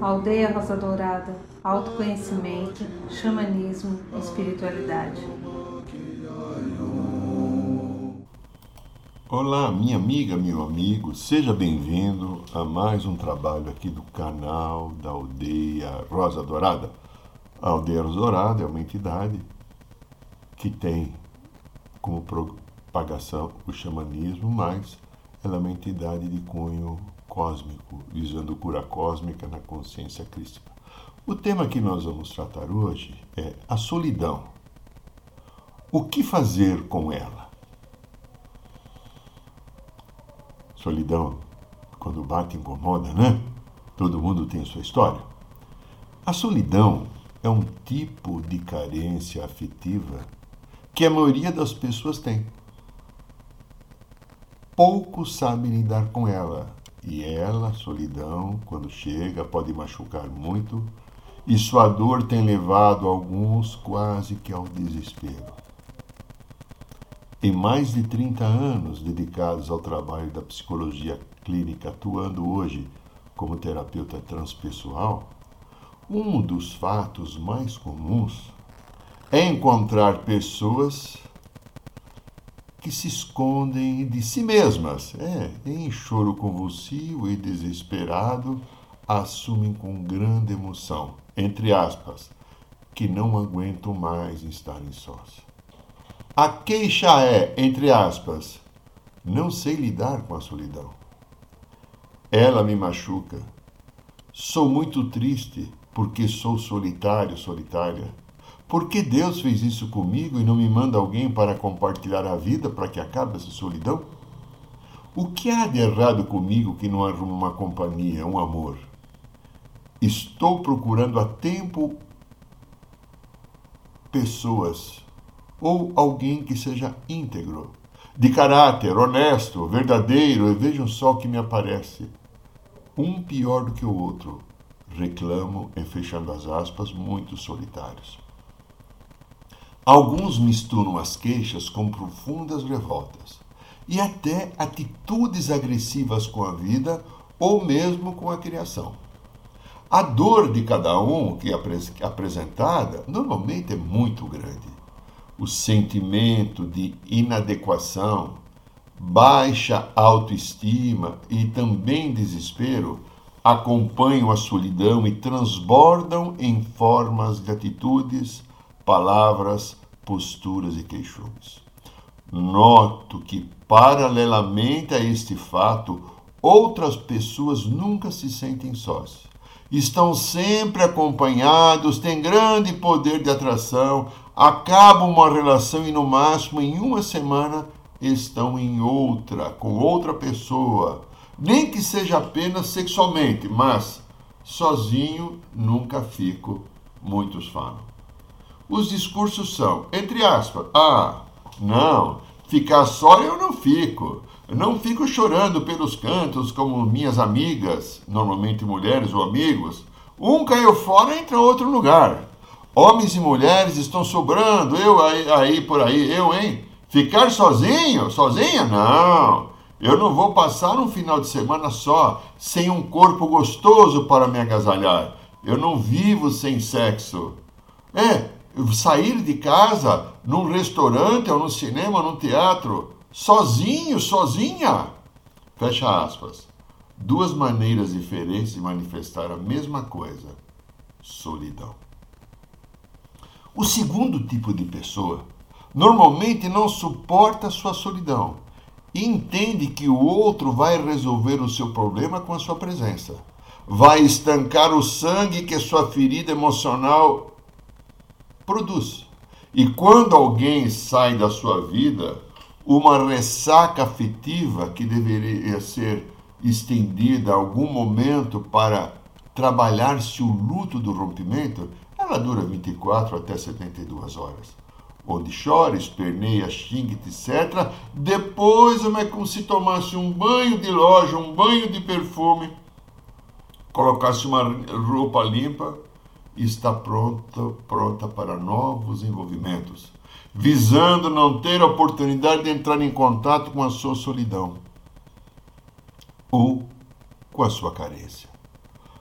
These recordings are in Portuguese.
Aldeia Rosa Dourada, autoconhecimento, xamanismo, espiritualidade. Olá, minha amiga, meu amigo, seja bem-vindo a mais um trabalho aqui do canal da Aldeia Rosa Dourada. A Aldeia Rosa Dourada é uma entidade que tem como propagação o xamanismo, mas ela é uma entidade de cunho cósmico, visando cura cósmica na consciência crística. O tema que nós vamos tratar hoje é a solidão. O que fazer com ela? Solidão, quando bate, incomoda, né? Todo mundo tem sua história. A solidão é um tipo de carência afetiva que a maioria das pessoas tem. Poucos sabem lidar com ela, e ela, solidão, quando chega, pode machucar muito, e sua dor tem levado alguns quase que ao desespero. Em mais de 30 anos dedicados ao trabalho da psicologia clínica, atuando hoje como terapeuta transpessoal, um dos fatos mais comuns é encontrar pessoas que se escondem de si mesmas, é, em choro convulsivo e desesperado, assumem com grande emoção, entre aspas, que não aguentam mais estarem sós. A queixa é, entre aspas, não sei lidar com a solidão. Ela me machuca. Sou muito triste porque sou solitário, solitária. Por que Deus fez isso comigo e não me manda alguém para compartilhar a vida para que acabe essa solidão? O que há de errado comigo que não arrumo uma companhia, um amor? Estou procurando a tempo pessoas ou alguém que seja íntegro, de caráter, honesto, verdadeiro, e vejam só o que me aparece. Um pior do que o outro, reclamam, e fechando as aspas, muitos solitários. Alguns misturam as queixas com profundas revoltas e até atitudes agressivas com a vida ou mesmo com a criação. A dor de cada um que é apresentada normalmente é muito grande o sentimento de inadequação, baixa autoestima e também desespero acompanham a solidão e transbordam em formas de atitudes, palavras, posturas e queixumes. Noto que, paralelamente a este fato, outras pessoas nunca se sentem sós. Estão sempre acompanhados, têm grande poder de atração, acabam uma relação e no máximo em uma semana estão em outra, com outra pessoa. Nem que seja apenas sexualmente, mas sozinho nunca fico, muitos falam. Os discursos são, entre aspas, ah, não, ficar só eu não fico. não fico chorando pelos cantos como minhas amigas, normalmente mulheres ou amigos. Um caiu fora entra outro lugar. Homens e mulheres estão sobrando, eu aí, aí por aí, eu, hein? Ficar sozinho? Sozinha? Não. Eu não vou passar um final de semana só, sem um corpo gostoso para me agasalhar. Eu não vivo sem sexo. É, sair de casa num restaurante ou no cinema, num teatro, sozinho, sozinha. Fecha aspas. Duas maneiras diferentes de manifestar a mesma coisa: solidão. O segundo tipo de pessoa normalmente não suporta sua solidão e entende que o outro vai resolver o seu problema com a sua presença. Vai estancar o sangue que sua ferida emocional produz. E quando alguém sai da sua vida, uma ressaca afetiva que deveria ser estendida a algum momento para trabalhar-se o luto do rompimento, ela dura 24 até 72 horas. Onde chora, esperneia, xinga, etc. Depois é como se tomasse um banho de loja, um banho de perfume, colocasse uma roupa limpa e está pronta, pronta para novos envolvimentos, visando não ter a oportunidade de entrar em contato com a sua solidão. ou com a sua carência.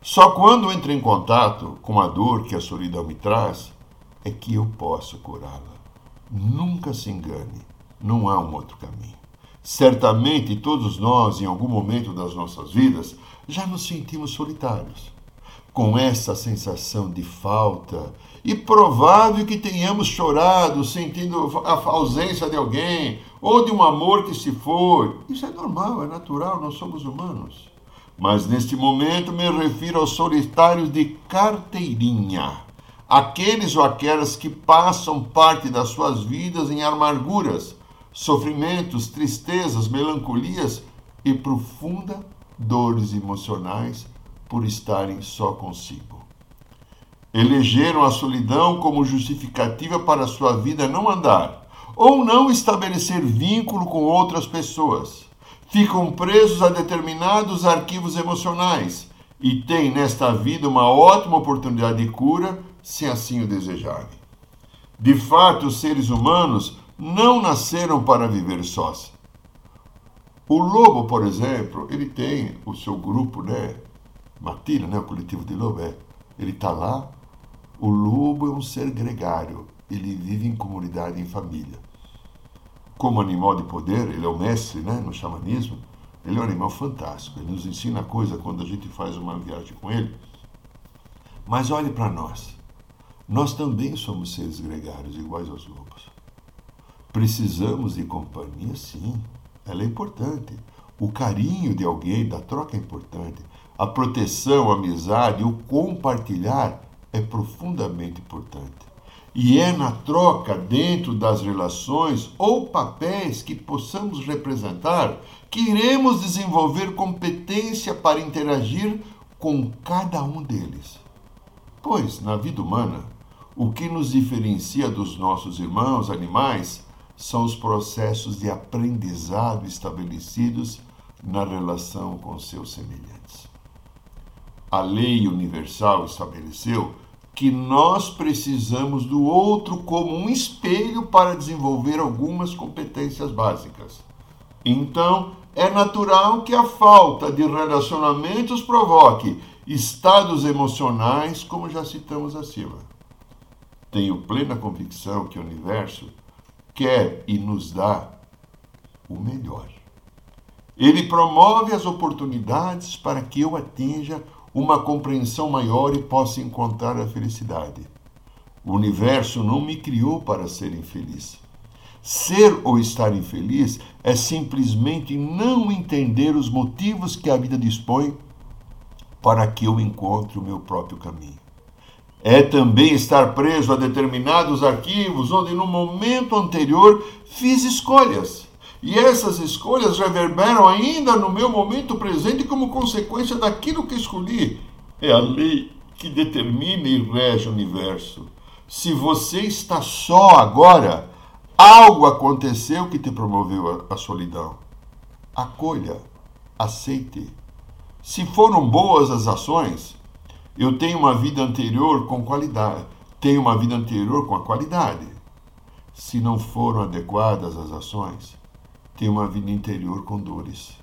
Só quando entro em contato com a dor que a solidão me traz é que eu posso curá-la. Nunca se engane, não há um outro caminho. Certamente todos nós, em algum momento das nossas vidas, já nos sentimos solitários, com essa sensação de falta, e provável que tenhamos chorado sentindo a ausência de alguém ou de um amor que se foi. Isso é normal, é natural, nós somos humanos. Mas neste momento me refiro aos solitários de carteirinha, aqueles ou aquelas que passam parte das suas vidas em amarguras, sofrimentos, tristezas, melancolias e profunda dores emocionais por estarem só consigo. Elegeram a solidão como justificativa para sua vida não andar ou não estabelecer vínculo com outras pessoas ficam presos a determinados arquivos emocionais e têm nesta vida uma ótima oportunidade de cura, se assim o desejarem. De fato, os seres humanos não nasceram para viver sós. O lobo, por exemplo, ele tem o seu grupo, né? Matilha, né? O coletivo de lobo, é. Ele está lá. O lobo é um ser gregário. Ele vive em comunidade, em família como animal de poder, ele é o mestre né, no xamanismo, ele é um animal fantástico, ele nos ensina coisa quando a gente faz uma viagem com ele. Mas olhe para nós, nós também somos seres gregários iguais aos lobos. Precisamos de companhia, sim, ela é importante. O carinho de alguém, da troca é importante. A proteção, a amizade, o compartilhar é profundamente importante. E é na troca dentro das relações ou papéis que possamos representar que iremos desenvolver competência para interagir com cada um deles. Pois, na vida humana, o que nos diferencia dos nossos irmãos animais são os processos de aprendizado estabelecidos na relação com seus semelhantes. A lei universal estabeleceu que nós precisamos do outro como um espelho para desenvolver algumas competências básicas. Então, é natural que a falta de relacionamentos provoque estados emocionais, como já citamos acima. Tenho plena convicção que o universo quer e nos dá o melhor. Ele promove as oportunidades para que eu atinja uma compreensão maior e possa encontrar a felicidade. O universo não me criou para ser infeliz. Ser ou estar infeliz é simplesmente não entender os motivos que a vida dispõe para que eu encontre o meu próprio caminho. É também estar preso a determinados arquivos onde no momento anterior fiz escolhas e essas escolhas reverberam ainda no meu momento presente como consequência daquilo que escolhi. É a lei que determina e rege o universo. Se você está só agora, algo aconteceu que te promoveu a, a solidão. Acolha, aceite. Se foram boas as ações, eu tenho uma vida anterior com qualidade. Tenho uma vida anterior com a qualidade. Se não foram adequadas as ações, tem uma vida interior com dores,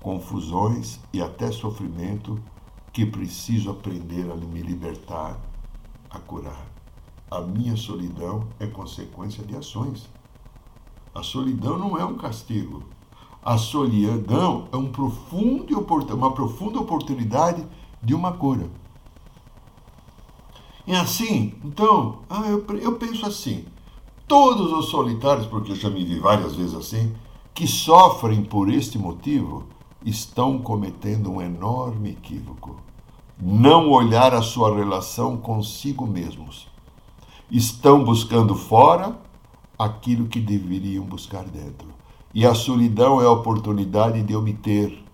confusões e até sofrimento que preciso aprender a me libertar, a curar. A minha solidão é consequência de ações. A solidão não é um castigo. A solidão é um profundo, uma profunda oportunidade de uma cura. E assim, então, ah, eu, eu penso assim: todos os solitários, porque eu já me vi várias vezes assim, que sofrem por este motivo, estão cometendo um enorme equívoco. Não olhar a sua relação consigo mesmos. Estão buscando fora aquilo que deveriam buscar dentro. E a solidão é a oportunidade de eu me ter,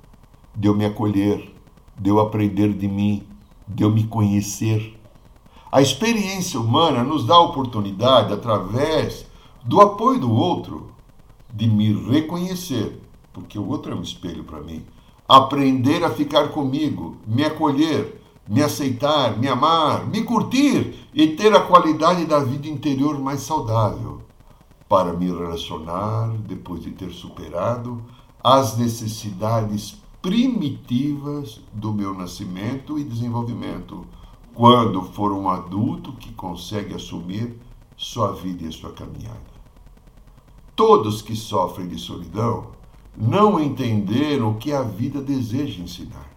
de eu me acolher, de eu aprender de mim, de eu me conhecer a experiência humana nos dá a oportunidade, através do apoio do outro, de me reconhecer, porque o outro é um espelho para mim, aprender a ficar comigo, me acolher, me aceitar, me amar, me curtir e ter a qualidade da vida interior mais saudável, para me relacionar depois de ter superado as necessidades primitivas do meu nascimento e desenvolvimento, quando for um adulto que consegue assumir sua vida e sua caminhada. Todos que sofrem de solidão não entenderam o que a vida deseja ensinar.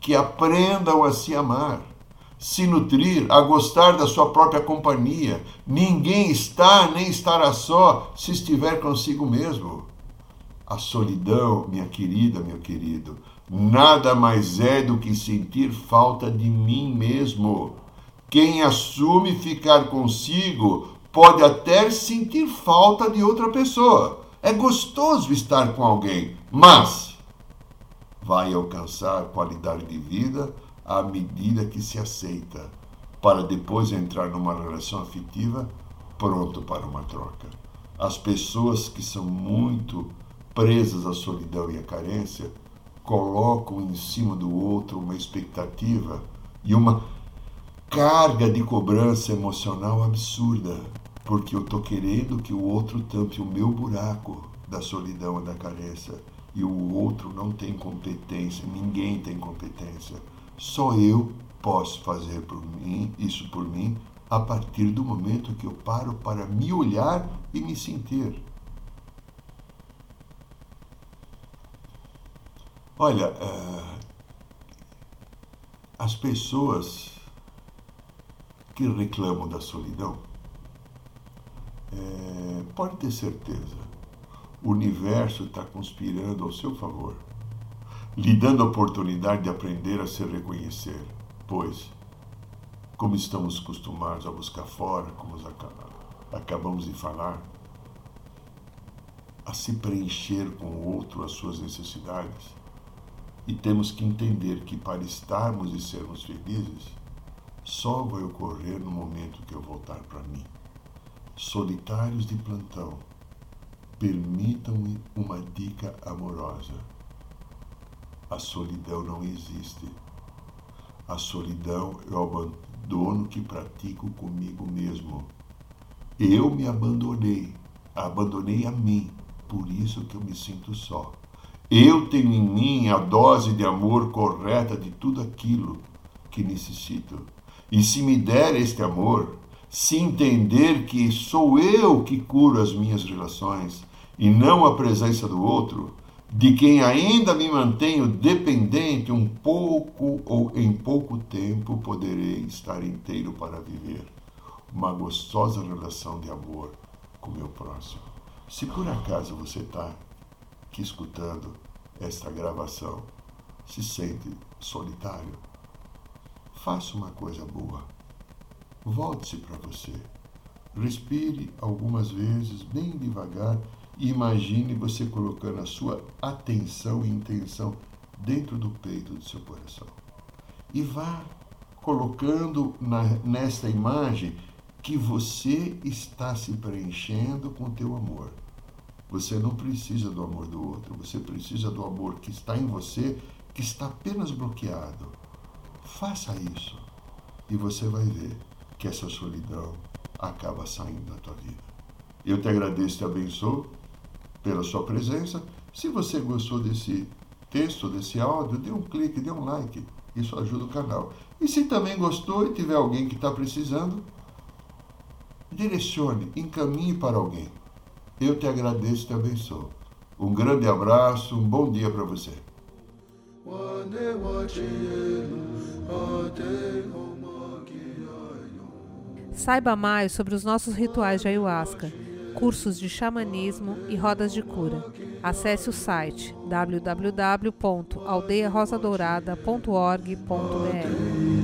Que aprendam a se amar, se nutrir, a gostar da sua própria companhia. Ninguém está nem estará só se estiver consigo mesmo. A solidão, minha querida, meu querido, nada mais é do que sentir falta de mim mesmo. Quem assume ficar consigo pode até sentir falta de outra pessoa. É gostoso estar com alguém, mas vai alcançar qualidade de vida à medida que se aceita, para depois entrar numa relação afetiva pronto para uma troca. As pessoas que são muito presas à solidão e à carência, colocam em cima do outro uma expectativa e uma carga de cobrança emocional absurda, porque eu estou querendo que o outro tampe o meu buraco da solidão e da carência e o outro não tem competência, ninguém tem competência. Só eu posso fazer por mim, isso por mim, a partir do momento que eu paro para me olhar e me sentir. Olha, uh, as pessoas que reclamam da solidão, é, pode ter certeza, o universo está conspirando ao seu favor, lhe dando a oportunidade de aprender a se reconhecer, pois, como estamos acostumados a buscar fora, como acabamos de falar, a se preencher com o outro as suas necessidades, e temos que entender que para estarmos e sermos felizes, só vai ocorrer no momento que eu voltar para mim. Solitários de plantão, permitam-me uma dica amorosa. A solidão não existe. A solidão é o abandono que pratico comigo mesmo. Eu me abandonei, abandonei a mim, por isso que eu me sinto só. Eu tenho em mim a dose de amor correta de tudo aquilo que necessito. E se me der este amor, se entender que sou eu que curo as minhas relações e não a presença do outro, de quem ainda me mantenho dependente um pouco ou em pouco tempo poderei estar inteiro para viver uma gostosa relação de amor com meu próximo. Se por acaso você está que escutando esta gravação se sente solitário, faça uma coisa boa. Volte-se para você. Respire algumas vezes, bem devagar, e imagine você colocando a sua atenção e intenção dentro do peito do seu coração. E vá colocando na, nesta imagem que você está se preenchendo com teu amor você não precisa do amor do outro, você precisa do amor que está em você, que está apenas bloqueado. Faça isso e você vai ver que essa solidão acaba saindo da tua vida. Eu te agradeço e te abençoo pela sua presença. Se você gostou desse texto, desse áudio, dê um clique, dê um like. Isso ajuda o canal. E se também gostou e tiver alguém que está precisando, direcione, encaminhe para alguém. Eu te agradeço e te abençoo. Um grande abraço, um bom dia para você. Saiba mais sobre os nossos rituais de ayahuasca, cursos de xamanismo e rodas de cura. Acesse o site www.aldeiarosadourada.org.br.